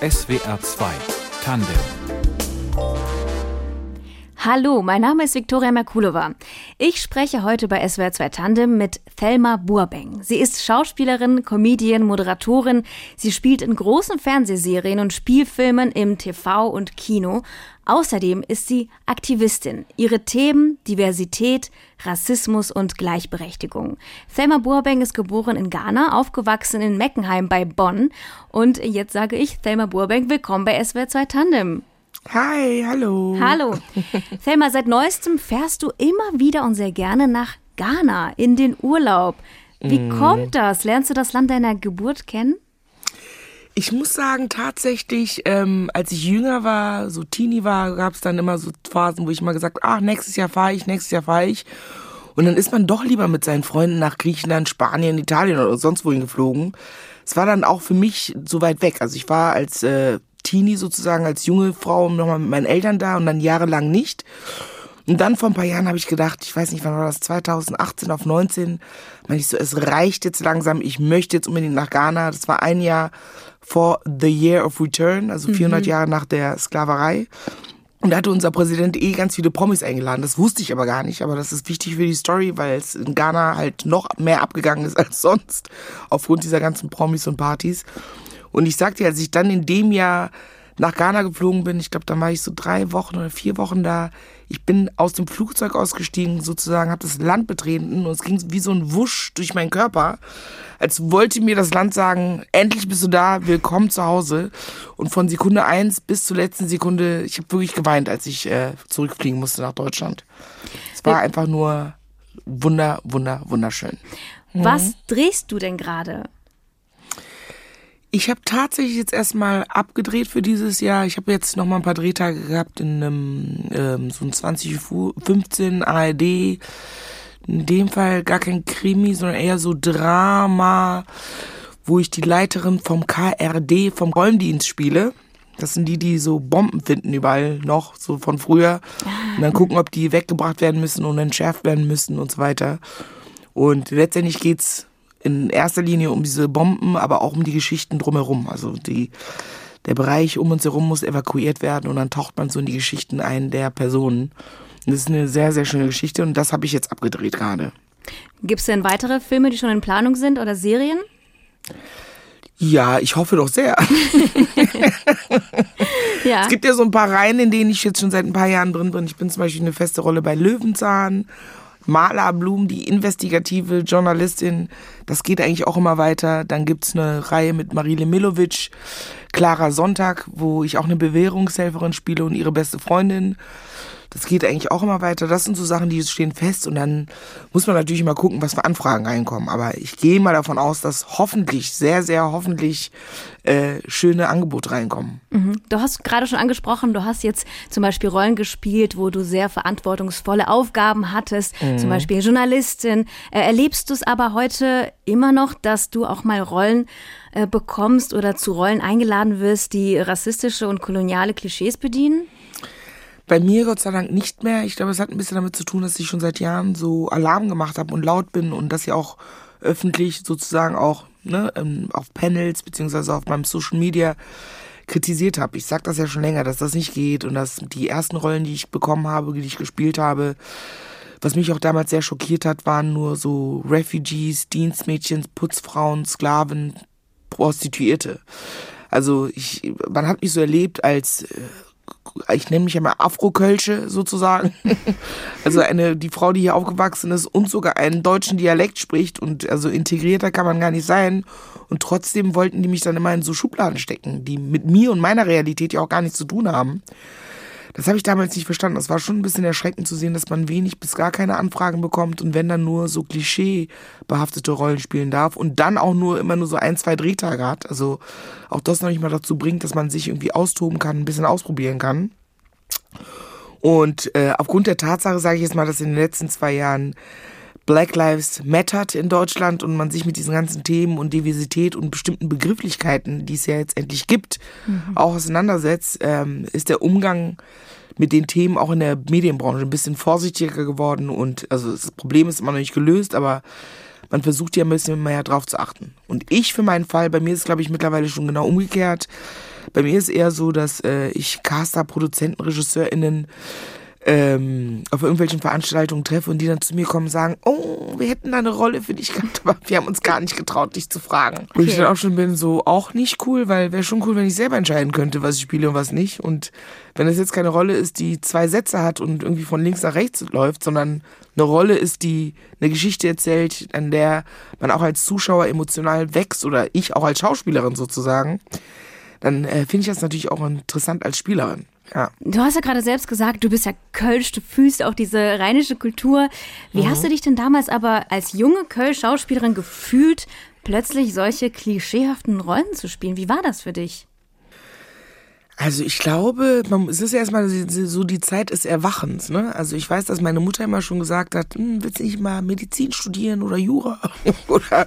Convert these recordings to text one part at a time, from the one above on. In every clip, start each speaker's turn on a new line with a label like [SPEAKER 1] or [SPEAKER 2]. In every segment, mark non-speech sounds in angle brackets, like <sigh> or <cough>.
[SPEAKER 1] SWR 2 Tandem
[SPEAKER 2] Hallo, mein Name ist Viktoria Merkulova. Ich spreche heute bei SWR 2 Tandem mit Thelma Burbeng. Sie ist Schauspielerin, Comedian, Moderatorin. Sie spielt in großen Fernsehserien und Spielfilmen im TV und Kino. Außerdem ist sie Aktivistin. Ihre Themen Diversität, Rassismus und Gleichberechtigung. Thelma Burbeng ist geboren in Ghana, aufgewachsen in Meckenheim bei Bonn. Und jetzt sage ich Thelma Burbeng, willkommen bei SWR 2 Tandem.
[SPEAKER 3] Hi, hallo.
[SPEAKER 2] Hallo. Thelma, seit neuestem fährst du immer wieder und sehr gerne nach Ghana in den Urlaub. Wie mm. kommt das? Lernst du das Land deiner Geburt kennen?
[SPEAKER 3] Ich muss sagen, tatsächlich, ähm, als ich jünger war, so Teenie war, gab es dann immer so Phasen, wo ich mal gesagt, ach, nächstes Jahr fahre ich, nächstes Jahr fahre ich. Und dann ist man doch lieber mit seinen Freunden nach Griechenland, Spanien, Italien oder sonst wohin geflogen. Es war dann auch für mich so weit weg. Also ich war als äh, Teenie sozusagen als junge Frau nochmal mit meinen Eltern da und dann jahrelang nicht. Und dann vor ein paar Jahren habe ich gedacht, ich weiß nicht, wann war das, 2018 auf 19, meine ich so, es reicht jetzt langsam, ich möchte jetzt unbedingt nach Ghana. Das war ein Jahr vor The Year of Return, also 400 mhm. Jahre nach der Sklaverei. Und da hatte unser Präsident eh ganz viele Promis eingeladen. Das wusste ich aber gar nicht. Aber das ist wichtig für die Story, weil es in Ghana halt noch mehr abgegangen ist <laughs> als sonst. Aufgrund dieser ganzen Promis und Partys. Und ich sagte, als ich dann in dem Jahr nach Ghana geflogen bin, ich glaube, da war ich so drei Wochen oder vier Wochen da. Ich bin aus dem Flugzeug ausgestiegen, sozusagen, habe das Land betreten und es ging wie so ein Wusch durch meinen Körper, als wollte mir das Land sagen, endlich bist du da, willkommen zu Hause. Und von Sekunde eins bis zur letzten Sekunde, ich habe wirklich geweint, als ich äh, zurückfliegen musste nach Deutschland. Es war einfach nur wunder, wunder, wunderschön.
[SPEAKER 2] Was mhm. drehst du denn gerade?
[SPEAKER 3] Ich habe tatsächlich jetzt erstmal abgedreht für dieses Jahr. Ich habe jetzt noch mal ein paar Drehtage gehabt in einem ähm, so ein 2015 ARD. In dem Fall gar kein Krimi, sondern eher so Drama, wo ich die Leiterin vom KRD, vom Räumdienst spiele. Das sind die, die so Bomben finden überall noch, so von früher. Und dann gucken, ob die weggebracht werden müssen und entschärft werden müssen und so weiter. Und letztendlich geht's in erster Linie um diese Bomben, aber auch um die Geschichten drumherum. Also die, der Bereich um uns herum muss evakuiert werden und dann taucht man so in die Geschichten ein der Personen. Und das ist eine sehr, sehr schöne Geschichte und das habe ich jetzt abgedreht gerade.
[SPEAKER 2] Gibt es denn weitere Filme, die schon in Planung sind oder Serien?
[SPEAKER 3] Ja, ich hoffe doch sehr. <laughs> ja. Es gibt ja so ein paar Reihen, in denen ich jetzt schon seit ein paar Jahren drin bin. Ich bin zum Beispiel eine feste Rolle bei Löwenzahn Maler Blum, die investigative Journalistin, das geht eigentlich auch immer weiter. Dann gibt's eine Reihe mit Marile Milovic, Clara Sonntag, wo ich auch eine Bewährungshelferin spiele und ihre beste Freundin. Das geht eigentlich auch immer weiter. Das sind so Sachen, die stehen fest und dann muss man natürlich immer gucken, was für Anfragen reinkommen. Aber ich gehe mal davon aus, dass hoffentlich, sehr, sehr hoffentlich äh, schöne Angebote reinkommen.
[SPEAKER 2] Mhm. Du hast gerade schon angesprochen, du hast jetzt zum Beispiel Rollen gespielt, wo du sehr verantwortungsvolle Aufgaben hattest, mhm. zum Beispiel Journalistin. Äh, erlebst du es aber heute immer noch, dass du auch mal Rollen äh, bekommst oder zu Rollen eingeladen wirst, die rassistische und koloniale Klischees bedienen?
[SPEAKER 3] Bei mir Gott sei Dank nicht mehr. Ich glaube, es hat ein bisschen damit zu tun, dass ich schon seit Jahren so Alarm gemacht habe und laut bin und dass ich auch öffentlich sozusagen auch ne, ähm, auf Panels beziehungsweise auf meinem Social Media kritisiert habe. Ich sage das ja schon länger, dass das nicht geht und dass die ersten Rollen, die ich bekommen habe, die ich gespielt habe, was mich auch damals sehr schockiert hat, waren nur so Refugees, Dienstmädchen, Putzfrauen, Sklaven, Prostituierte. Also ich, man hat mich so erlebt als äh, ich nenne mich ja mal Afro-Kölsche sozusagen. <laughs> also eine, die Frau, die hier aufgewachsen ist und sogar einen deutschen Dialekt spricht und also integrierter kann man gar nicht sein. Und trotzdem wollten die mich dann immer in so Schubladen stecken, die mit mir und meiner Realität ja auch gar nichts zu tun haben. Das habe ich damals nicht verstanden. Es war schon ein bisschen erschreckend zu sehen, dass man wenig bis gar keine Anfragen bekommt und wenn dann nur so klischeebehaftete Rollen spielen darf und dann auch nur immer nur so ein, zwei Drehtage hat. Also auch das noch nicht mal dazu bringt, dass man sich irgendwie austoben kann, ein bisschen ausprobieren kann. Und äh, aufgrund der Tatsache sage ich jetzt mal, dass in den letzten zwei Jahren Black Lives Mattered in Deutschland und man sich mit diesen ganzen Themen und Diversität und bestimmten Begrifflichkeiten, die es ja jetzt endlich gibt, mhm. auch auseinandersetzt, ähm, ist der Umgang mit den Themen auch in der Medienbranche ein bisschen vorsichtiger geworden und also das Problem ist immer noch nicht gelöst, aber man versucht ja ein bisschen mehr drauf zu achten. Und ich für meinen Fall, bei mir ist es glaube ich mittlerweile schon genau umgekehrt. Bei mir ist eher so, dass äh, ich Caster, Produzenten, RegisseurInnen ähm, auf irgendwelchen Veranstaltungen treffe und die dann zu mir kommen und sagen, oh, wir hätten da eine Rolle für dich gehabt, <laughs> aber wir haben uns gar nicht getraut, dich zu fragen. Okay. Und ich dann auch schon bin, so auch nicht cool, weil wäre schon cool, wenn ich selber entscheiden könnte, was ich spiele und was nicht. Und wenn es jetzt keine Rolle ist, die zwei Sätze hat und irgendwie von links nach rechts läuft, sondern eine Rolle ist, die eine Geschichte erzählt, an der man auch als Zuschauer emotional wächst oder ich auch als Schauspielerin sozusagen, dann äh, finde ich das natürlich auch interessant als Spielerin. Ja.
[SPEAKER 2] Du hast ja gerade selbst gesagt, du bist ja Kölsch, du fühlst auch diese rheinische Kultur. Wie mhm. hast du dich denn damals aber als junge Kölsch-Schauspielerin gefühlt, plötzlich solche klischeehaften Rollen zu spielen? Wie war das für dich?
[SPEAKER 3] Also ich glaube, man, es ist erstmal so die Zeit des Erwachens. Ne? Also ich weiß, dass meine Mutter immer schon gesagt hat, hm, willst du nicht mal Medizin studieren oder Jura <laughs> oder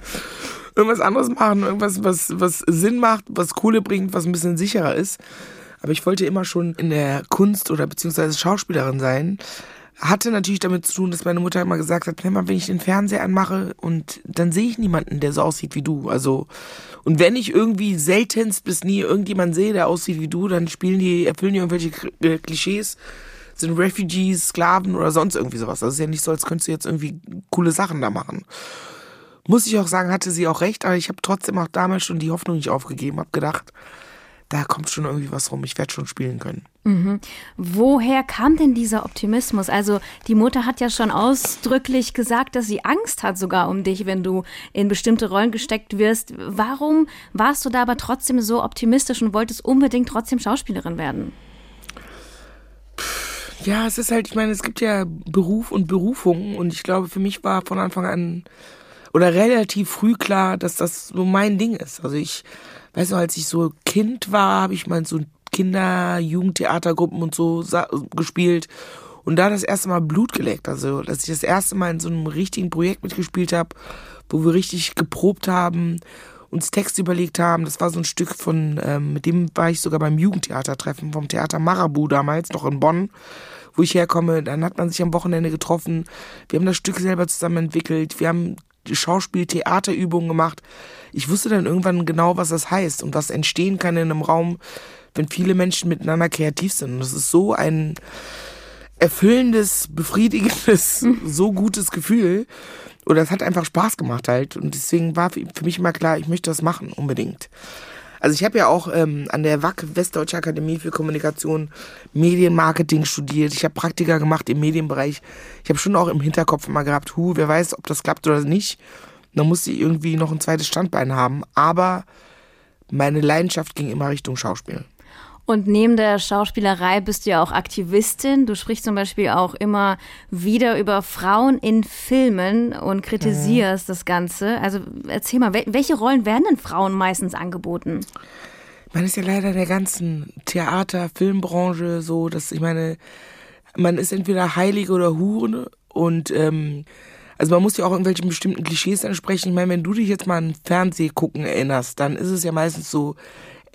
[SPEAKER 3] irgendwas anderes machen, irgendwas, was, was Sinn macht, was Kohle bringt, was ein bisschen sicherer ist. Aber ich wollte immer schon in der Kunst oder beziehungsweise Schauspielerin sein. Hatte natürlich damit zu tun, dass meine Mutter immer gesagt hat, wenn ich den Fernseher anmache und dann sehe ich niemanden, der so aussieht wie du. Also, und wenn ich irgendwie seltenst bis nie irgendjemand sehe, der aussieht wie du, dann spielen die, erfüllen die irgendwelche äh, Klischees, sind Refugees, Sklaven oder sonst irgendwie sowas. Es ist ja nicht so, als könntest du jetzt irgendwie coole Sachen da machen. Muss ich auch sagen, hatte sie auch recht, aber ich habe trotzdem auch damals schon die Hoffnung nicht aufgegeben, habe gedacht, da kommt schon irgendwie was rum, ich werde schon spielen können.
[SPEAKER 2] Mhm. Woher kam denn dieser Optimismus? Also die Mutter hat ja schon ausdrücklich gesagt, dass sie Angst hat sogar um dich, wenn du in bestimmte Rollen gesteckt wirst. Warum warst du da aber trotzdem so optimistisch und wolltest unbedingt trotzdem Schauspielerin werden?
[SPEAKER 3] Ja, es ist halt, ich meine, es gibt ja Beruf und Berufung und ich glaube, für mich war von Anfang an oder relativ früh klar, dass das so mein Ding ist. Also ich weißt du, als ich so Kind war, habe ich mal so Kinder-, Jugendtheatergruppen und so gespielt und da das erste Mal Blut geleckt. Also, dass ich das erste Mal in so einem richtigen Projekt mitgespielt habe, wo wir richtig geprobt haben, uns Texte überlegt haben. Das war so ein Stück von, ähm, mit dem war ich sogar beim Jugendtheatertreffen vom Theater Marabu damals, noch in Bonn, wo ich herkomme. Dann hat man sich am Wochenende getroffen. Wir haben das Stück selber zusammen entwickelt. Wir haben Schauspiel-Theaterübungen gemacht. Ich wusste dann irgendwann genau, was das heißt und was entstehen kann in einem Raum, wenn viele Menschen miteinander kreativ sind. Und das ist so ein erfüllendes, befriedigendes, <laughs> so gutes Gefühl. Oder es hat einfach Spaß gemacht halt. Und deswegen war für mich immer klar, ich möchte das machen, unbedingt. Also ich habe ja auch ähm, an der WAC Westdeutsche Akademie für Kommunikation Medienmarketing studiert. Ich habe Praktika gemacht im Medienbereich. Ich habe schon auch im Hinterkopf immer gehabt, hu, wer weiß, ob das klappt oder nicht. Da musste ich irgendwie noch ein zweites Standbein haben. Aber meine Leidenschaft ging immer Richtung Schauspiel.
[SPEAKER 2] Und neben der Schauspielerei bist du ja auch Aktivistin. Du sprichst zum Beispiel auch immer wieder über Frauen in Filmen und kritisierst mhm. das Ganze. Also erzähl mal, welche Rollen werden denn Frauen meistens angeboten?
[SPEAKER 3] Man ist ja leider der ganzen Theater, Filmbranche so, dass ich meine, man ist entweder Heilige oder Hure und ähm, also man muss ja auch irgendwelchen bestimmten Klischees entsprechen. Ich meine, wenn du dich jetzt mal an Fernsehgucken erinnerst, dann ist es ja meistens so,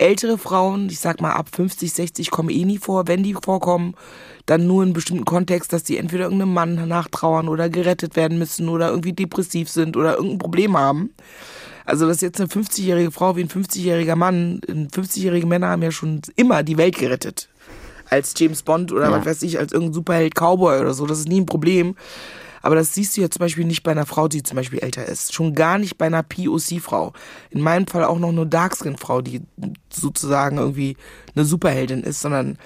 [SPEAKER 3] ältere Frauen, ich sag mal ab 50, 60 kommen eh nie vor. Wenn die vorkommen, dann nur in bestimmten Kontext, dass die entweder irgendeinem Mann nachtrauern oder gerettet werden müssen oder irgendwie depressiv sind oder irgendein Problem haben. Also, dass jetzt eine 50-jährige Frau wie ein 50-jähriger Mann, 50-jährige Männer haben ja schon immer die Welt gerettet. Als James Bond oder ja. was weiß ich, als irgendein Superheld Cowboy oder so. Das ist nie ein Problem. Aber das siehst du ja zum Beispiel nicht bei einer Frau, die zum Beispiel älter ist. Schon gar nicht bei einer POC-Frau. In meinem Fall auch noch eine Darkskin-Frau, die sozusagen irgendwie eine Superheldin ist, sondern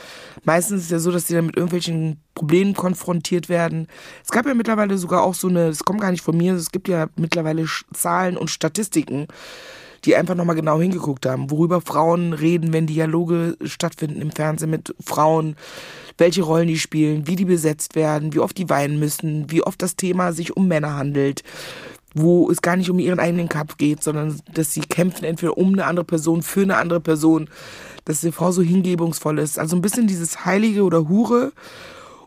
[SPEAKER 3] meistens ist es ja so, dass die dann mit irgendwelchen Problemen konfrontiert werden. Es gab ja mittlerweile sogar auch so eine, es kommt gar nicht von mir, es gibt ja mittlerweile Zahlen und Statistiken, die einfach nochmal genau hingeguckt haben, worüber Frauen reden, wenn Dialoge stattfinden im Fernsehen mit Frauen, welche Rollen die spielen, wie die besetzt werden, wie oft die weinen müssen, wie oft das Thema sich um Männer handelt, wo es gar nicht um ihren eigenen Kampf geht, sondern dass sie kämpfen entweder um eine andere Person, für eine andere Person, dass die Frau so hingebungsvoll ist. Also ein bisschen dieses Heilige oder Hure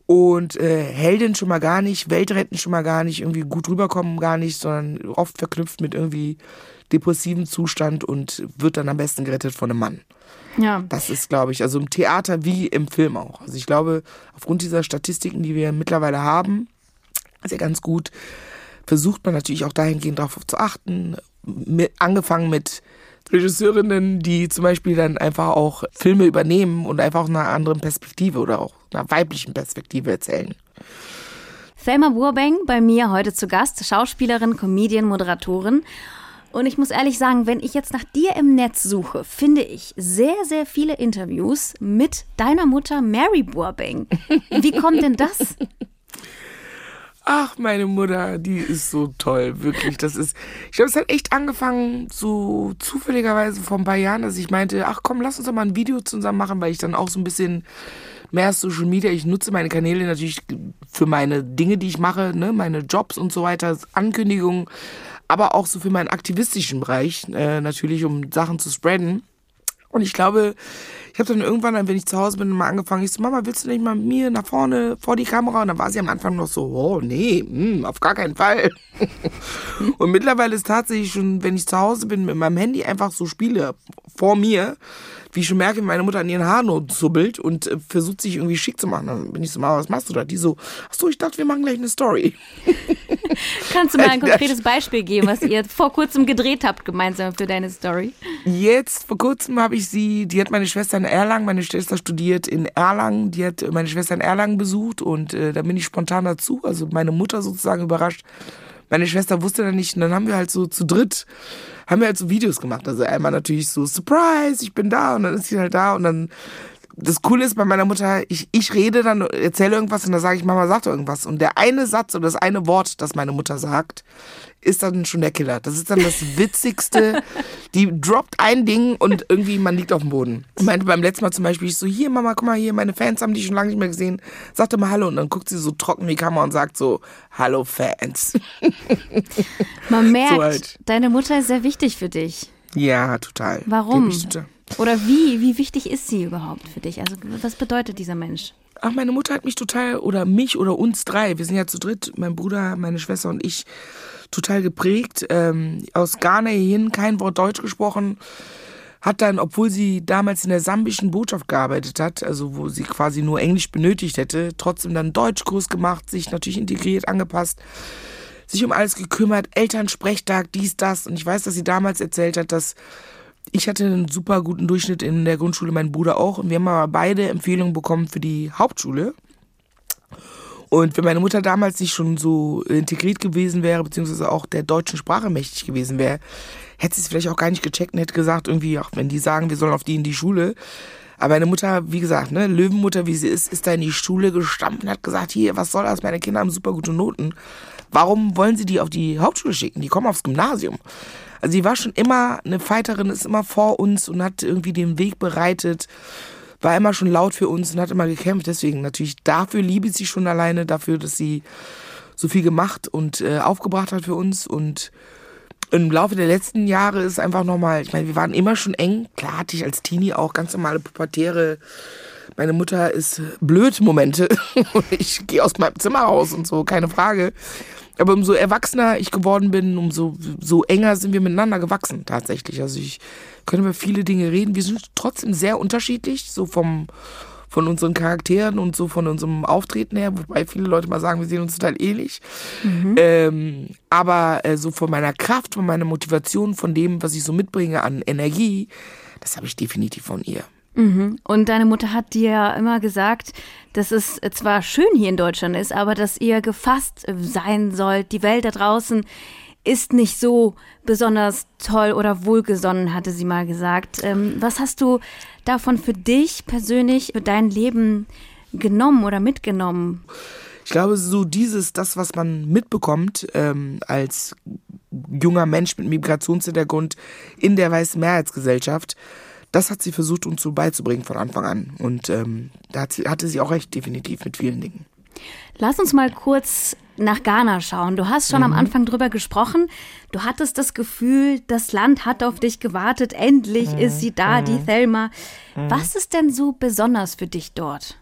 [SPEAKER 3] und äh, Heldin schon mal gar nicht, Weltretten schon mal gar nicht, irgendwie gut rüberkommen gar nicht, sondern oft verknüpft mit irgendwie depressiven Zustand und wird dann am besten gerettet von einem Mann. Ja. Das ist, glaube ich, also im Theater wie im Film auch. Also ich glaube, aufgrund dieser Statistiken, die wir mittlerweile haben, ist ja ganz gut, versucht man natürlich auch dahingehend darauf zu achten. Mit, angefangen mit Regisseurinnen, die zum Beispiel dann einfach auch Filme übernehmen und einfach aus einer anderen Perspektive oder auch einer weiblichen Perspektive erzählen.
[SPEAKER 2] Thelma Burbank bei mir heute zu Gast, Schauspielerin, Comedian, Moderatorin. Und ich muss ehrlich sagen, wenn ich jetzt nach dir im Netz suche, finde ich sehr, sehr viele Interviews mit deiner Mutter Mary Burbank. Wie kommt denn das?
[SPEAKER 3] Ach, meine Mutter, die ist so toll, wirklich. Das ist, ich glaube, es hat echt angefangen, so zufälligerweise vor ein paar Jahren, dass ich meinte, ach komm, lass uns doch mal ein Video zusammen machen, weil ich dann auch so ein bisschen mehr Social Media, ich nutze meine Kanäle natürlich für meine Dinge, die ich mache, ne, meine Jobs und so weiter, Ankündigungen, aber auch so für meinen aktivistischen Bereich, äh, natürlich, um Sachen zu spreaden. Und ich glaube, ich habe dann irgendwann, wenn ich zu Hause bin, mal angefangen, ich so, Mama, willst du nicht mal mit mir nach vorne vor die Kamera? Und dann war sie am Anfang noch so, oh nee, mh, hm, auf gar keinen Fall. <laughs> und mittlerweile ist tatsächlich schon, wenn ich zu Hause bin, mit meinem Handy einfach so spiele vor mir, wie ich schon merke, meine Mutter an ihren Haaren zubbelt und äh, versucht sich irgendwie schick zu machen. Dann bin ich so, Mama, was machst du da? Die so, ach so, ich dachte, wir machen gleich eine Story. <laughs>
[SPEAKER 2] Kannst du mal ein <laughs> konkretes Beispiel geben, was ihr vor kurzem gedreht habt, gemeinsam für deine Story?
[SPEAKER 3] Jetzt, vor kurzem habe ich sie, die hat meine Schwester in Erlangen, meine Schwester studiert in Erlangen, die hat meine Schwester in Erlangen besucht und äh, da bin ich spontan dazu, also meine Mutter sozusagen überrascht. Meine Schwester wusste dann nicht und dann haben wir halt so zu dritt haben wir halt so Videos gemacht. Also einmal natürlich so, Surprise, ich bin da und dann ist sie halt da und dann das Coole ist bei meiner Mutter, ich, ich rede dann, erzähle irgendwas und dann sage ich, Mama sagt irgendwas. Und der eine Satz oder das eine Wort, das meine Mutter sagt, ist dann schon der Killer. Das ist dann das <laughs> Witzigste. Die droppt ein Ding und irgendwie man liegt auf dem Boden. Ich meinte beim letzten Mal zum Beispiel, ich so, hier Mama, guck mal hier, meine Fans haben dich schon lange nicht mehr gesehen. Sagte mal Hallo und dann guckt sie so trocken wie Kammer und sagt so, Hallo Fans.
[SPEAKER 2] Man <laughs> merkt, so halt. deine Mutter ist sehr wichtig für dich.
[SPEAKER 3] Ja, total.
[SPEAKER 2] Warum? Oder wie, wie wichtig ist sie überhaupt für dich? Also was bedeutet dieser Mensch?
[SPEAKER 3] Ach, meine Mutter hat mich total, oder mich oder uns drei, wir sind ja zu dritt, mein Bruder, meine Schwester und ich, total geprägt. Ähm, aus Ghana hin kein Wort Deutsch gesprochen. Hat dann, obwohl sie damals in der sambischen Botschaft gearbeitet hat, also wo sie quasi nur Englisch benötigt hätte, trotzdem dann Deutschkurs gemacht, sich natürlich integriert, angepasst, sich um alles gekümmert, Elternsprechtag, dies, das. Und ich weiß, dass sie damals erzählt hat, dass ich hatte einen super guten Durchschnitt in der Grundschule, mein Bruder auch. Und wir haben aber beide Empfehlungen bekommen für die Hauptschule. Und wenn meine Mutter damals nicht schon so integriert gewesen wäre, beziehungsweise auch der deutschen Sprache mächtig gewesen wäre, hätte sie es vielleicht auch gar nicht gecheckt und hätte gesagt, irgendwie, ach, wenn die sagen, wir sollen auf die in die Schule. Aber meine Mutter, wie gesagt, ne, Löwenmutter, wie sie ist, ist da in die Schule gestampft und hat gesagt, hier, was soll das? Meine Kinder haben super gute Noten. Warum wollen sie die auf die Hauptschule schicken? Die kommen aufs Gymnasium. Also sie war schon immer eine Fighterin, ist immer vor uns und hat irgendwie den Weg bereitet, war immer schon laut für uns und hat immer gekämpft. Deswegen natürlich dafür liebe ich sie schon alleine, dafür, dass sie so viel gemacht und äh, aufgebracht hat für uns und im Laufe der letzten Jahre ist einfach nochmal, ich meine, wir waren immer schon eng. Klar hatte ich als Teenie auch ganz normale pubertäre, meine Mutter ist blöd Momente <laughs> ich gehe aus meinem Zimmer raus und so, keine Frage. Aber umso erwachsener ich geworden bin, umso so enger sind wir miteinander gewachsen tatsächlich. Also ich könnte über viele Dinge reden. Wir sind trotzdem sehr unterschiedlich, so vom von unseren Charakteren und so von unserem Auftreten her, wobei viele Leute mal sagen, wir sehen uns total ähnlich. Mhm. Ähm, aber äh, so von meiner Kraft, von meiner Motivation, von dem, was ich so mitbringe an Energie, das habe ich definitiv von ihr.
[SPEAKER 2] Mhm. Und deine Mutter hat dir ja immer gesagt, dass es zwar schön hier in Deutschland ist, aber dass ihr gefasst sein sollt. Die Welt da draußen ist nicht so besonders toll oder wohlgesonnen, hatte sie mal gesagt. Ähm, was hast du davon für dich persönlich, für dein Leben genommen oder mitgenommen?
[SPEAKER 3] Ich glaube, so dieses, das, was man mitbekommt ähm, als junger Mensch mit Migrationshintergrund in der weißen Mehrheitsgesellschaft, das hat sie versucht, uns so beizubringen von Anfang an. Und ähm, da hat sie, hatte sie auch recht, definitiv mit vielen Dingen.
[SPEAKER 2] Lass uns mal kurz nach Ghana schauen. Du hast schon mhm. am Anfang drüber gesprochen. Du hattest das Gefühl, das Land hat auf dich gewartet. Endlich mhm. ist sie da, mhm. die Thelma. Mhm. Was ist denn so besonders für dich dort?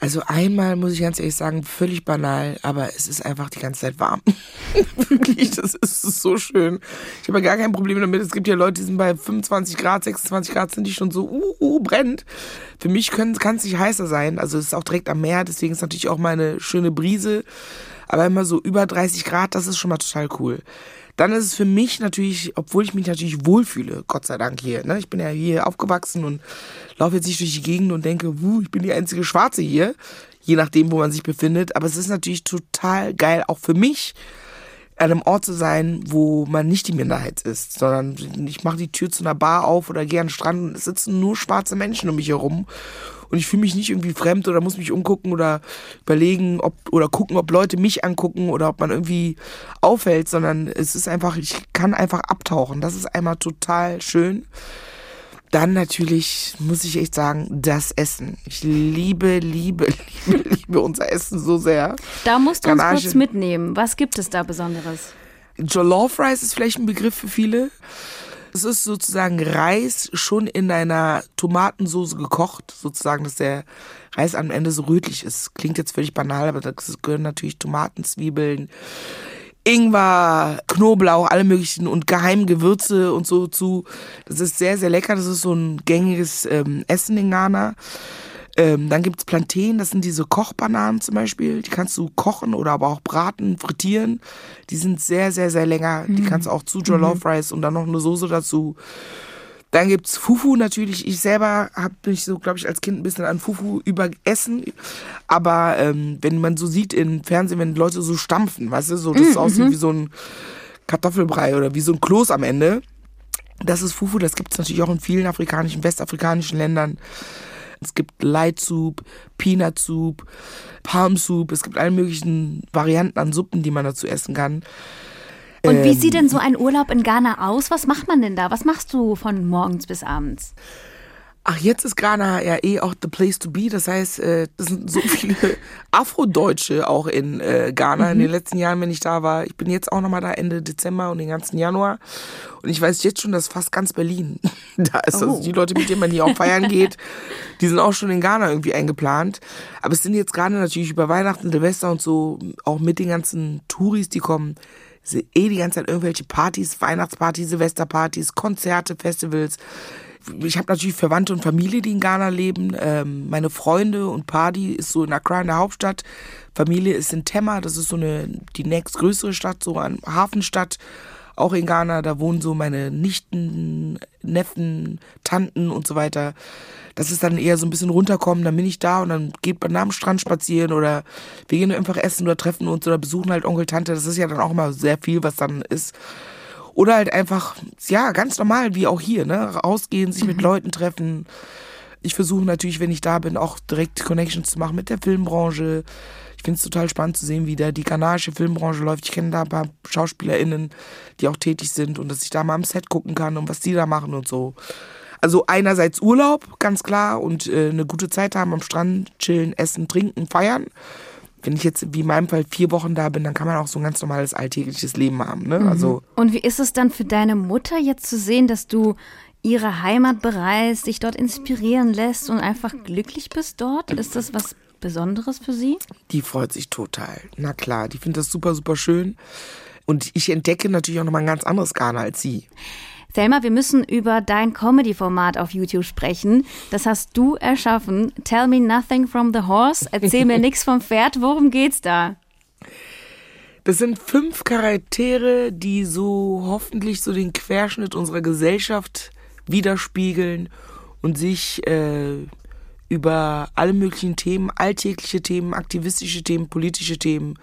[SPEAKER 3] Also einmal muss ich ganz ehrlich sagen, völlig banal, aber es ist einfach die ganze Zeit warm. <laughs> Wirklich, das ist so schön. Ich habe ja gar kein Problem damit. Es gibt ja Leute, die sind bei 25 Grad, 26 Grad, sind die schon so, uh, uh brennt. Für mich kann es nicht heißer sein. Also es ist auch direkt am Meer, deswegen ist natürlich auch mal eine schöne Brise. Aber immer so über 30 Grad, das ist schon mal total cool. dann ist es für mich natürlich, obwohl ich mich natürlich wohlfühle, Gott sei Dank hier. Ne? Ich bin ja hier aufgewachsen und laufe jetzt nicht durch die Gegend und denke, wuh, ich bin die einzige Schwarze hier, je nachdem, wo man sich befindet. Aber es ist natürlich total geil, auch für mich, an einem Ort zu sein, wo man nicht die Minderheit ist, sondern ich mache die Tür zu einer Bar auf oder gehe an den Strand und es sitzen nur schwarze Menschen um mich herum und ich fühle mich nicht irgendwie fremd oder muss mich umgucken oder überlegen, ob oder gucken, ob Leute mich angucken oder ob man irgendwie auffällt, sondern es ist einfach, ich kann einfach abtauchen. Das ist einmal total schön. Dann natürlich muss ich echt sagen, das Essen. Ich liebe, liebe, <laughs> liebe, liebe unser Essen so sehr.
[SPEAKER 2] Da musst du uns kurz mitnehmen. Was gibt es da Besonderes?
[SPEAKER 3] Jollof Rice ist vielleicht ein Begriff für viele. Es ist sozusagen Reis schon in einer Tomatensauce gekocht, sozusagen, dass der Reis am Ende so rötlich ist. Klingt jetzt völlig banal, aber da gehören natürlich Tomaten, Zwiebeln, Ingwer, Knoblauch, alle möglichen und geheimen Gewürze und so zu. Das ist sehr, sehr lecker. Das ist so ein gängiges ähm, Essen in Ghana. Ähm, dann gibt's Plantain, das sind diese Kochbananen zum Beispiel. Die kannst du kochen oder aber auch braten, frittieren. Die sind sehr, sehr, sehr länger. Mhm. Die kannst du auch zu Jollof mhm. Rice und dann noch eine Soße dazu. Dann gibt's Fufu natürlich. Ich selber habe mich so, glaube ich, als Kind ein bisschen an Fufu überessen. Aber ähm, wenn man so sieht im Fernsehen, wenn Leute so stampfen, weißt du, so das mhm. aussieht wie so ein Kartoffelbrei oder wie so ein Kloß am Ende. Das ist Fufu, das gibt's natürlich auch in vielen afrikanischen, westafrikanischen Ländern. Es gibt Light Soup, Peanut Soup, Palm Soup. Es gibt alle möglichen Varianten an Suppen, die man dazu essen kann.
[SPEAKER 2] Und wie sieht denn ähm, so ein Urlaub in Ghana aus? Was macht man denn da? Was machst du von morgens bis abends?
[SPEAKER 3] Ach, jetzt ist Ghana ja eh auch the place to be. Das heißt, äh, es sind so viele <laughs> Afrodeutsche auch in äh, Ghana mhm. in den letzten Jahren, wenn ich da war. Ich bin jetzt auch nochmal da Ende Dezember und den ganzen Januar. Und ich weiß jetzt schon, dass fast ganz Berlin <laughs> da ist. Also oh. Also die Leute, mit denen man hier auch feiern <laughs> geht, die sind auch schon in Ghana irgendwie eingeplant. Aber es sind jetzt gerade natürlich über Weihnachten, Silvester und so, auch mit den ganzen Touris, die kommen, eh die ganze Zeit irgendwelche Partys, Weihnachtspartys, Silvesterpartys, Konzerte, Festivals ich habe natürlich Verwandte und Familie, die in Ghana leben. Ähm, meine Freunde und Party ist so in Accra, in der Hauptstadt. Familie ist in Tema, das ist so eine die nächstgrößere Stadt, so eine Hafenstadt, auch in Ghana. Da wohnen so meine Nichten, Neffen, Tanten und so weiter. Das ist dann eher so ein bisschen runterkommen, dann bin ich da und dann geht man am Strand spazieren oder wir gehen einfach essen oder treffen uns oder besuchen halt Onkel, Tante. Das ist ja dann auch immer sehr viel, was dann ist. Oder halt einfach, ja, ganz normal, wie auch hier, ne? Rausgehen, sich mhm. mit Leuten treffen. Ich versuche natürlich, wenn ich da bin, auch direkt Connections zu machen mit der Filmbranche. Ich finde es total spannend zu sehen, wie da die ghanaische Filmbranche läuft. Ich kenne da ein paar SchauspielerInnen, die auch tätig sind und dass ich da mal am Set gucken kann und was die da machen und so. Also einerseits Urlaub, ganz klar, und äh, eine gute Zeit haben am Strand, chillen, essen, trinken, feiern wenn ich jetzt wie in meinem Fall vier Wochen da bin, dann kann man auch so ein ganz normales alltägliches Leben haben. Ne? Mhm. Also
[SPEAKER 2] Und wie ist es dann für deine Mutter jetzt zu sehen, dass du ihre Heimat bereist, dich dort inspirieren lässt und einfach glücklich bist dort? Ist das was Besonderes für sie?
[SPEAKER 3] Die freut sich total. Na klar, die findet das super, super schön. Und ich entdecke natürlich auch nochmal ein ganz anderes Ghana als sie.
[SPEAKER 2] Thelma, wir müssen über dein Comedy-Format auf YouTube sprechen. Das hast du erschaffen. Tell me nothing from the horse. Erzähl mir <laughs> nichts vom Pferd. Worum geht's da?
[SPEAKER 3] Das sind fünf Charaktere, die so hoffentlich so den Querschnitt unserer Gesellschaft widerspiegeln und sich äh, über alle möglichen Themen, alltägliche Themen, aktivistische Themen, politische Themen,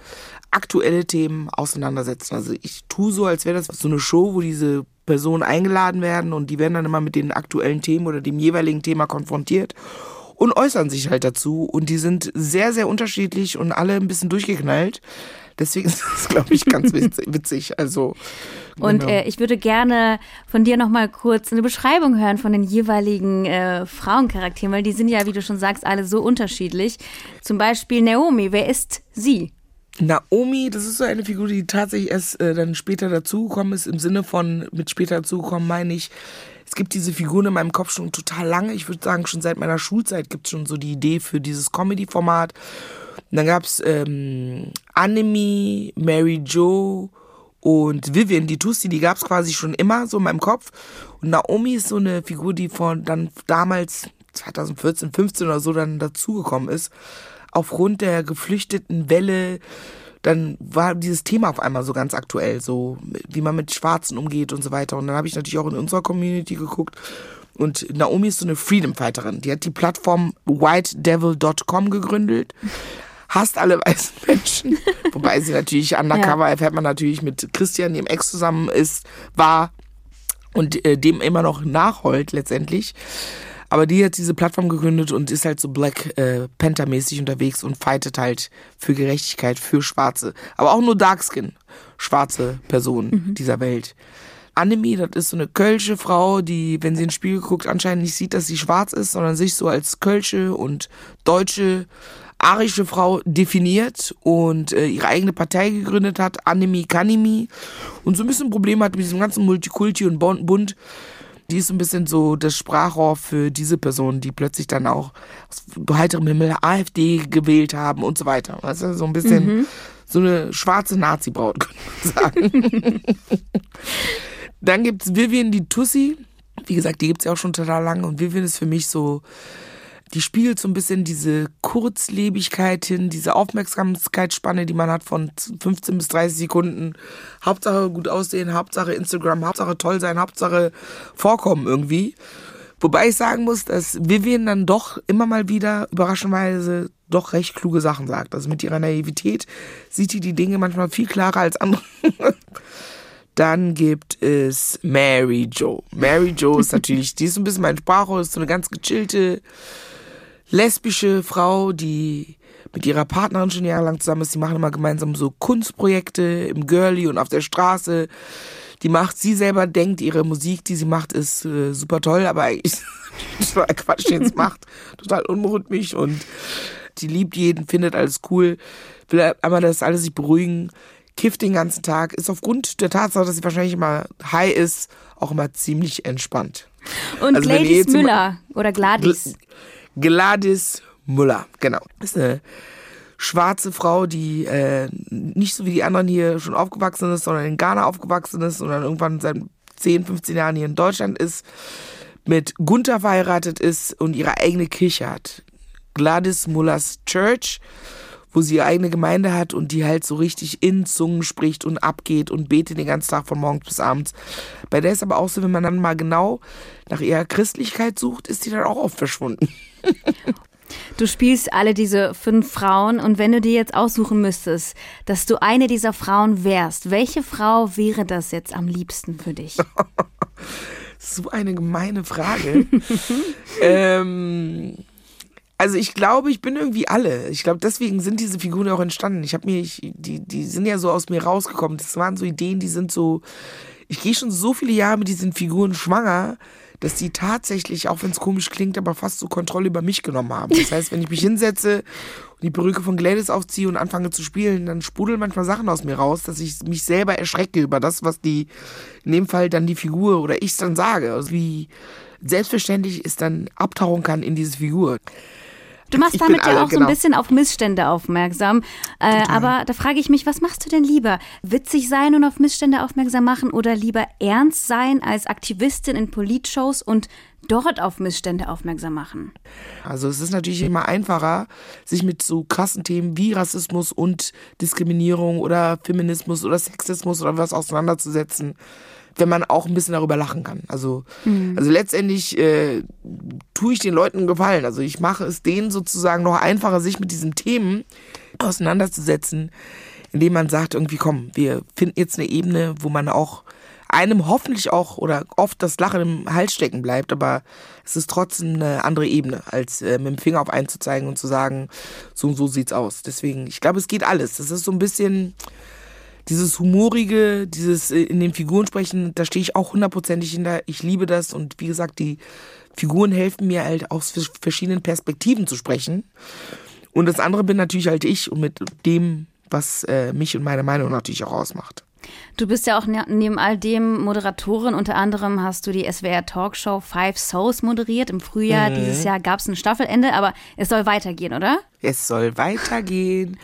[SPEAKER 3] aktuelle Themen auseinandersetzen. Also ich tue so, als wäre das so eine Show, wo diese Personen eingeladen werden und die werden dann immer mit den aktuellen Themen oder dem jeweiligen Thema konfrontiert und äußern sich halt dazu. Und die sind sehr, sehr unterschiedlich und alle ein bisschen durchgeknallt. Deswegen <laughs> ist das, glaube ich, ganz <laughs> witzig. Also.
[SPEAKER 2] Und genau. äh, ich würde gerne von dir nochmal kurz eine Beschreibung hören von den jeweiligen äh, Frauencharakteren, weil die sind ja, wie du schon sagst, alle so unterschiedlich. Zum Beispiel Naomi, wer ist sie?
[SPEAKER 3] Naomi, das ist so eine Figur, die tatsächlich erst äh, dann später dazugekommen ist. Im Sinne von mit später dazugekommen meine ich, es gibt diese Figuren in meinem Kopf schon total lange. Ich würde sagen, schon seit meiner Schulzeit gibt es schon so die Idee für dieses Comedy-Format. Dann gab es ähm, Anime, Mary Jo und Vivian, die Tussi, die gab es quasi schon immer so in meinem Kopf. Und Naomi ist so eine Figur, die von dann damals 2014, 15 oder so dann dazugekommen ist aufgrund der geflüchteten Welle dann war dieses Thema auf einmal so ganz aktuell, so wie man mit Schwarzen umgeht und so weiter. Und dann habe ich natürlich auch in unserer Community geguckt. Und Naomi ist so eine Freedom Fighterin. Die hat die Plattform whitedevil.com gegründet. Hasst alle weißen Menschen. <laughs> Wobei sie natürlich undercover erfährt man natürlich mit Christian, ihrem Ex zusammen ist, war und äh, dem immer noch nachholt letztendlich. Aber die hat diese Plattform gegründet und ist halt so Black äh, Panther-mäßig unterwegs und fightet halt für Gerechtigkeit, für Schwarze. Aber auch nur Darkskin, schwarze Personen mhm. dieser Welt. Annemie, das ist so eine kölsche Frau, die, wenn sie ins Spiegel guckt, anscheinend nicht sieht, dass sie schwarz ist, sondern sich so als kölsche und deutsche arische Frau definiert und äh, ihre eigene Partei gegründet hat, Annemie Kanimi, und so ein bisschen Probleme hat mit diesem ganzen Multikulti und Bund. Die ist so ein bisschen so das Sprachrohr für diese Personen, die plötzlich dann auch aus heiterem Himmel AfD gewählt haben und so weiter. Weißt du, so ein bisschen mhm. so eine schwarze Nazi-Braut, <laughs> könnte man sagen. dann gibt's Vivian die Tussi. Wie gesagt, die gibt's ja auch schon total lange und Vivian ist für mich so die spiegelt so ein bisschen diese Kurzlebigkeit hin, diese Aufmerksamkeitsspanne, die man hat von 15 bis 30 Sekunden. Hauptsache gut aussehen, Hauptsache Instagram, Hauptsache toll sein, Hauptsache vorkommen irgendwie. Wobei ich sagen muss, dass Vivian dann doch immer mal wieder überraschenderweise doch recht kluge Sachen sagt. Also mit ihrer Naivität sieht sie die Dinge manchmal viel klarer als andere. <laughs> Dann gibt es Mary Jo. Mary Jo ist <laughs> natürlich, die ist ein bisschen mein Sprachrohr, ist so eine ganz gechillte, lesbische Frau, die mit ihrer Partnerin schon jahrelang zusammen ist. Die machen immer gemeinsam so Kunstprojekte im Girlie und auf der Straße. Die macht sie selber, denkt, ihre Musik, die sie macht, ist äh, super toll, aber eigentlich <laughs> total Quatsch, den es <laughs> macht. Total unrhythmisch und die liebt jeden, findet alles cool, will einmal, dass alles sich beruhigen, kifft den ganzen Tag, ist aufgrund der Tatsache, dass sie wahrscheinlich immer high ist, auch immer ziemlich entspannt.
[SPEAKER 2] Und also Gladys Müller oder Gladys.
[SPEAKER 3] Gladys Müller, genau. Ist eine schwarze Frau, die äh, nicht so wie die anderen hier schon aufgewachsen ist, sondern in Ghana aufgewachsen ist und dann irgendwann seit 10, 15 Jahren hier in Deutschland ist, mit Gunther verheiratet ist und ihre eigene Kirche hat. Gladys Mullers Church, wo sie ihre eigene Gemeinde hat und die halt so richtig in Zungen spricht und abgeht und betet den ganzen Tag von morgens bis abends. Bei der ist aber auch so, wenn man dann mal genau nach ihrer Christlichkeit sucht, ist die dann auch oft verschwunden. <laughs>
[SPEAKER 2] Du spielst alle diese fünf Frauen und wenn du dir jetzt aussuchen müsstest, dass du eine dieser Frauen wärst, welche Frau wäre das jetzt am liebsten für dich? <laughs>
[SPEAKER 3] so eine gemeine Frage. <laughs> ähm, also ich glaube, ich bin irgendwie alle. Ich glaube, deswegen sind diese Figuren auch entstanden. Ich habe mir, ich, die, die sind ja so aus mir rausgekommen. Das waren so Ideen, die sind so. Ich gehe schon so viele Jahre mit diesen Figuren schwanger dass die tatsächlich, auch wenn es komisch klingt, aber fast so Kontrolle über mich genommen haben. Das heißt, wenn ich mich hinsetze und die Perücke von Gladys aufziehe und anfange zu spielen, dann sprudeln manchmal Sachen aus mir raus, dass ich mich selber erschrecke über das, was die, in dem Fall dann die Figur oder ich dann sage. Also wie selbstverständlich es dann abtauchen kann in diese Figur.
[SPEAKER 2] Du machst damit ja alle, auch genau. so ein genau. bisschen auf Missstände aufmerksam. Äh, aber da frage ich mich, was machst du denn lieber? Witzig sein und auf Missstände aufmerksam machen oder lieber ernst sein als Aktivistin in Politshows und dort auf Missstände aufmerksam machen?
[SPEAKER 3] Also es ist natürlich immer einfacher, sich mit so krassen Themen wie Rassismus und Diskriminierung oder Feminismus oder Sexismus oder was auseinanderzusetzen wenn man auch ein bisschen darüber lachen kann. Also, mhm. also letztendlich äh, tue ich den Leuten einen Gefallen. Also ich mache es denen sozusagen noch einfacher, sich mit diesen Themen auseinanderzusetzen, indem man sagt, irgendwie, komm, wir finden jetzt eine Ebene, wo man auch einem hoffentlich auch oder oft das Lachen im Hals stecken bleibt, aber es ist trotzdem eine andere Ebene, als äh, mit dem Finger auf einen zu zeigen und zu sagen, so und so sieht's aus. Deswegen, ich glaube, es geht alles. Das ist so ein bisschen dieses Humorige, dieses äh, in den Figuren sprechen, da stehe ich auch hundertprozentig hinter. Ich liebe das und wie gesagt, die Figuren helfen mir halt aus verschiedenen Perspektiven zu sprechen. Und das andere bin natürlich halt ich und mit dem, was äh, mich und meine Meinung natürlich auch ausmacht.
[SPEAKER 2] Du bist ja auch ne, neben all dem Moderatorin. Unter anderem hast du die SWR Talkshow Five Souls moderiert. Im Frühjahr mhm. dieses Jahr gab es ein Staffelende, aber es soll weitergehen, oder?
[SPEAKER 3] Es soll weitergehen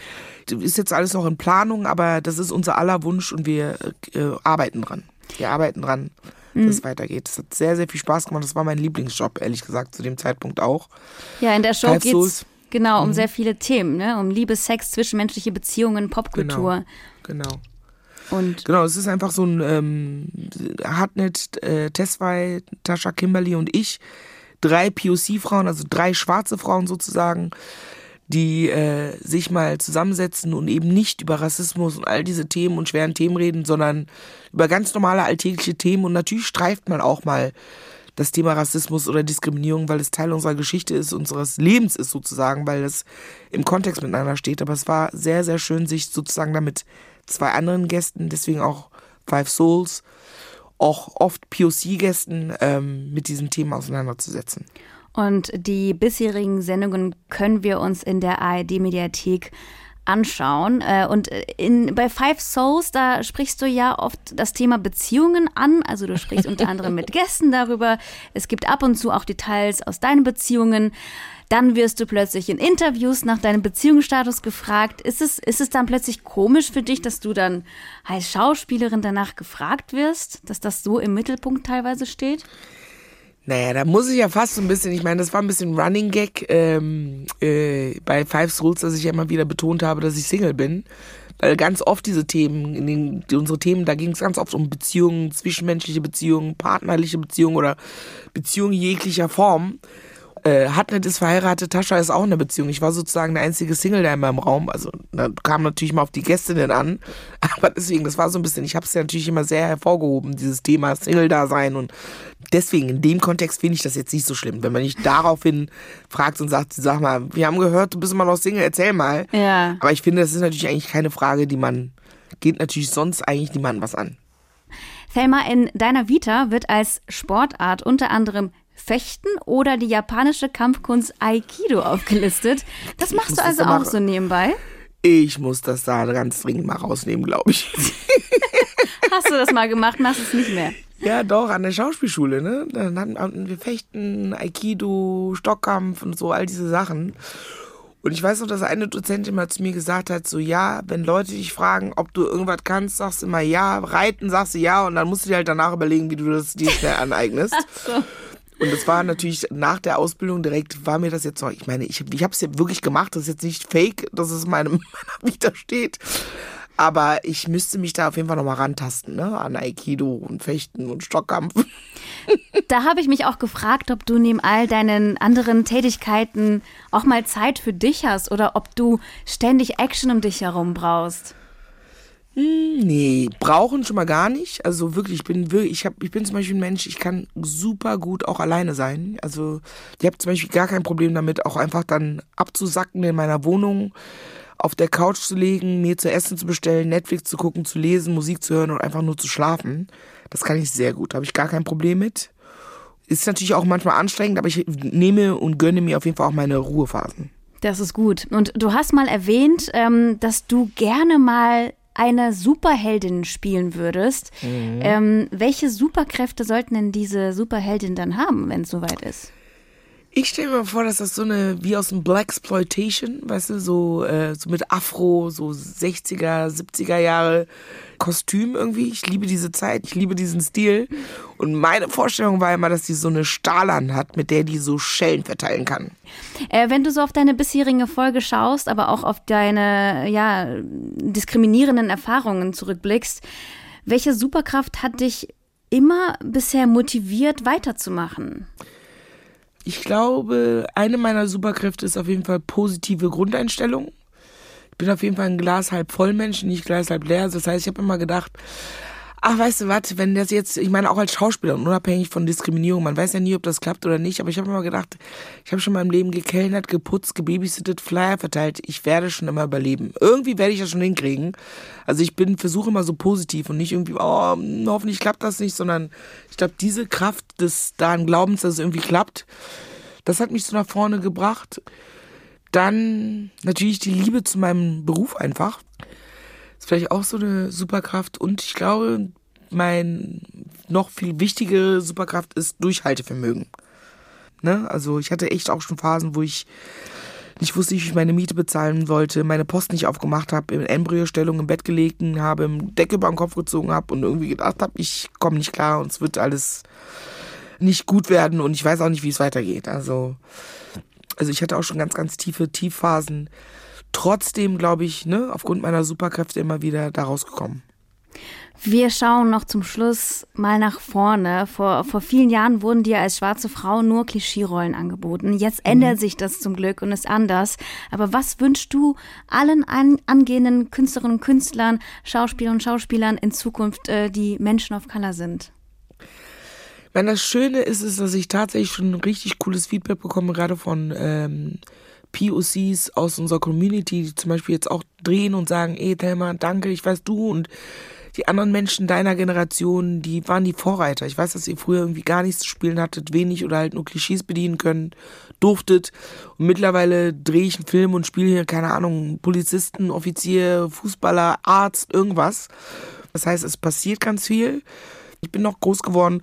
[SPEAKER 3] ist jetzt alles noch in Planung, aber das ist unser aller Wunsch und wir äh, arbeiten dran. Wir arbeiten dran, dass mhm. es weitergeht. Es hat sehr, sehr viel Spaß gemacht. Das war mein Lieblingsjob, ehrlich gesagt, zu dem Zeitpunkt auch.
[SPEAKER 2] Ja, in der Show geht es Genau, um mhm. sehr viele Themen, ne? um Liebe, Sex, zwischenmenschliche Beziehungen, Popkultur.
[SPEAKER 3] Genau. genau. Und genau, es ist einfach so ein ähm, Hartnett, äh, Tesfai, Tascha, Kimberly und ich, drei POC-Frauen, also drei schwarze Frauen sozusagen, die äh, sich mal zusammensetzen und eben nicht über Rassismus und all diese Themen und schweren Themen reden, sondern über ganz normale alltägliche Themen und natürlich streift man auch mal das Thema Rassismus oder Diskriminierung, weil es Teil unserer Geschichte ist, unseres Lebens ist sozusagen, weil es im Kontext miteinander steht. Aber es war sehr, sehr schön, sich sozusagen damit zwei anderen Gästen, deswegen auch Five Souls, auch oft POC-Gästen ähm, mit diesem Thema auseinanderzusetzen.
[SPEAKER 2] Und die bisherigen Sendungen können wir uns in der ARD-Mediathek anschauen. Äh, und in, bei Five Souls, da sprichst du ja oft das Thema Beziehungen an. Also du sprichst unter anderem mit <laughs> Gästen darüber. Es gibt ab und zu auch Details aus deinen Beziehungen. Dann wirst du plötzlich in Interviews nach deinem Beziehungsstatus gefragt. Ist es, ist es dann plötzlich komisch für dich, dass du dann als Schauspielerin danach gefragt wirst, dass das so im Mittelpunkt teilweise steht?
[SPEAKER 3] Naja, da muss ich ja fast so ein bisschen, ich meine, das war ein bisschen Running Gag ähm, äh, bei Five Rules, dass ich ja immer wieder betont habe, dass ich Single bin. Weil ganz oft diese Themen, in den, unsere Themen, da ging es ganz oft um Beziehungen, zwischenmenschliche Beziehungen, partnerliche Beziehungen oder Beziehungen jeglicher Form äh, Hartnett ist verheiratet, Tascha ist auch in einer Beziehung. Ich war sozusagen der einzige Single da in meinem Raum. Also da kam natürlich mal auf die Gästinnen an. <laughs> Aber deswegen, das war so ein bisschen, ich habe es ja natürlich immer sehr hervorgehoben, dieses Thema Single-Dasein. Und deswegen, in dem Kontext finde ich das jetzt nicht so schlimm. Wenn man nicht daraufhin fragt und sagt, sag mal, wir haben gehört, du bist immer noch Single, erzähl mal.
[SPEAKER 2] Ja.
[SPEAKER 3] Aber ich finde, das ist natürlich eigentlich keine Frage, die man, geht natürlich sonst eigentlich niemandem was an.
[SPEAKER 2] Thelma, in deiner Vita wird als Sportart unter anderem Fechten oder die japanische Kampfkunst Aikido aufgelistet. Das machst du also auch so nebenbei?
[SPEAKER 3] Ich muss das da ganz dringend mal rausnehmen, glaube ich. <laughs>
[SPEAKER 2] Hast du das mal gemacht, machst es nicht mehr?
[SPEAKER 3] Ja, doch, an der Schauspielschule, ne? Dann hatten wir Fechten, Aikido, Stockkampf und so, all diese Sachen. Und ich weiß noch, dass eine Dozentin mal zu mir gesagt hat, so ja, wenn Leute dich fragen, ob du irgendwas kannst, sagst du immer ja, reiten sagst du ja und dann musst du dir halt danach überlegen, wie du das dir schnell <laughs> aneignest. so. Und das war natürlich nach der Ausbildung direkt, war mir das jetzt so, ich meine, ich, ich habe es ja wirklich gemacht, das ist jetzt nicht fake, dass es meinem <laughs> Vita steht. Aber ich müsste mich da auf jeden Fall nochmal rantasten, ne? An Aikido und Fechten und Stockkampf. <laughs>
[SPEAKER 2] Da habe ich mich auch gefragt, ob du neben all deinen anderen Tätigkeiten auch mal Zeit für dich hast oder ob du ständig Action um dich herum brauchst.
[SPEAKER 3] Hm, nee, brauchen schon mal gar nicht. Also wirklich, ich bin wirklich, ich, hab, ich bin zum Beispiel ein Mensch, ich kann super gut auch alleine sein. Also ich habe zum Beispiel gar kein Problem damit, auch einfach dann abzusacken in meiner Wohnung, auf der Couch zu legen, mir zu essen zu bestellen, Netflix zu gucken, zu lesen, Musik zu hören und einfach nur zu schlafen. Das kann ich sehr gut, habe ich gar kein Problem mit. Ist natürlich auch manchmal anstrengend, aber ich nehme und gönne mir auf jeden Fall auch meine Ruhephasen.
[SPEAKER 2] Das ist gut. Und du hast mal erwähnt, ähm, dass du gerne mal eine Superheldin spielen würdest, mhm. ähm, welche Superkräfte sollten denn diese Superheldin dann haben, wenn es soweit ist?
[SPEAKER 3] Ich stelle mir vor, dass das so eine, wie aus dem Black Exploitation, weißt du, so, äh, so mit Afro, so 60er, 70er Jahre Kostüm irgendwie. Ich liebe diese Zeit, ich liebe diesen Stil. Und meine Vorstellung war immer, dass die so eine Stahlhand hat, mit der die so Schellen verteilen kann.
[SPEAKER 2] Äh, wenn du so auf deine bisherigen Folge schaust, aber auch auf deine, ja, diskriminierenden Erfahrungen zurückblickst, welche Superkraft hat dich immer bisher motiviert, weiterzumachen?
[SPEAKER 3] Ich glaube, eine meiner Superkräfte ist auf jeden Fall positive Grundeinstellung. Ich bin auf jeden Fall ein Glas halb voll Mensch, nicht Glas halb leer. Das heißt, ich habe immer gedacht, ach, weißt du was, wenn das jetzt, ich meine auch als Schauspieler und unabhängig von Diskriminierung, man weiß ja nie, ob das klappt oder nicht, aber ich habe immer gedacht, ich habe schon in meinem Leben gekellnert, geputzt, gebabysittet, Flyer verteilt, ich werde schon immer überleben. Irgendwie werde ich das schon hinkriegen. Also ich bin, versuche immer so positiv und nicht irgendwie, oh, hoffentlich klappt das nicht, sondern ich glaube, diese Kraft des daran Glaubens, dass es irgendwie klappt, das hat mich so nach vorne gebracht. Dann natürlich die Liebe zu meinem Beruf einfach ist vielleicht auch so eine Superkraft. Und ich glaube, mein noch viel wichtigere Superkraft ist Durchhaltevermögen. Ne? Also ich hatte echt auch schon Phasen, wo ich nicht wusste, wie ich meine Miete bezahlen wollte, meine Post nicht aufgemacht habe, in Embryostellung im Bett gelegen habe, im Decke über den Kopf gezogen habe und irgendwie gedacht habe, ich komme nicht klar und es wird alles nicht gut werden und ich weiß auch nicht, wie es weitergeht. Also Also ich hatte auch schon ganz, ganz tiefe Tiefphasen. Trotzdem, glaube ich, ne, aufgrund meiner Superkräfte immer wieder da rausgekommen.
[SPEAKER 2] Wir schauen noch zum Schluss mal nach vorne. Vor, vor vielen Jahren wurden dir als schwarze Frau nur Klischeerollen angeboten. Jetzt mhm. ändert sich das zum Glück und ist anders. Aber was wünschst du allen an, angehenden Künstlerinnen und Künstlern, Schauspielern und Schauspielern in Zukunft, äh, die Menschen of Color sind?
[SPEAKER 3] Ich meine, das Schöne ist, ist, dass ich tatsächlich schon richtig cooles Feedback bekomme, gerade von ähm, POCs aus unserer Community, die zum Beispiel jetzt auch drehen und sagen, ey Thelma, danke, ich weiß du und die anderen Menschen deiner Generation, die waren die Vorreiter. Ich weiß, dass ihr früher irgendwie gar nichts zu spielen hattet, wenig oder halt nur Klischees bedienen können, durftet. Und mittlerweile drehe ich einen Film und spiele hier, keine Ahnung, Polizisten, Offizier, Fußballer, Arzt, irgendwas. Das heißt, es passiert ganz viel. Ich bin noch groß geworden,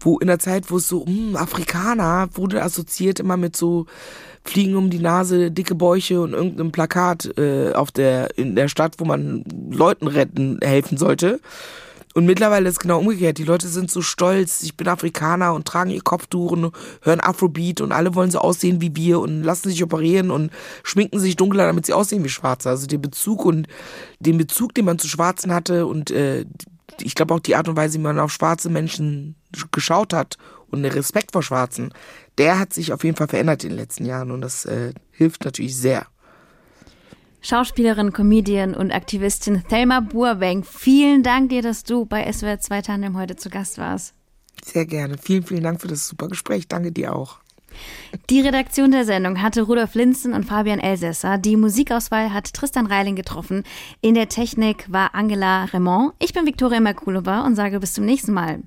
[SPEAKER 3] wo in der Zeit, wo es so, mh, hm, Afrikaner wurde assoziiert immer mit so Fliegen um die Nase, dicke Bäuche und irgendeinem Plakat äh, auf der, in der Stadt, wo man Leuten retten, helfen sollte. Und mittlerweile ist es genau umgekehrt. Die Leute sind so stolz, ich bin Afrikaner und tragen ihr Kopftuch und hören Afrobeat und alle wollen so aussehen wie wir und lassen sich operieren und schminken sich dunkler, damit sie aussehen wie Schwarze. Also der Bezug und den Bezug, den man zu Schwarzen hatte und äh, ich glaube auch die Art und Weise, wie man auf schwarze Menschen geschaut hat und der Respekt vor Schwarzen, der hat sich auf jeden Fall verändert in den letzten Jahren und das äh, hilft natürlich sehr.
[SPEAKER 2] Schauspielerin, Comedian und Aktivistin Thelma Burbank, vielen Dank dir, dass du bei SWR 2 Tandem heute zu Gast warst.
[SPEAKER 3] Sehr gerne. Vielen, vielen Dank für das super Gespräch. Danke dir auch.
[SPEAKER 2] Die Redaktion der Sendung hatte Rudolf Linzen und Fabian Elsässer. Die Musikauswahl hat Tristan Reiling getroffen. In der Technik war Angela Raymond. Ich bin Viktoria Merkulova und sage bis zum nächsten Mal.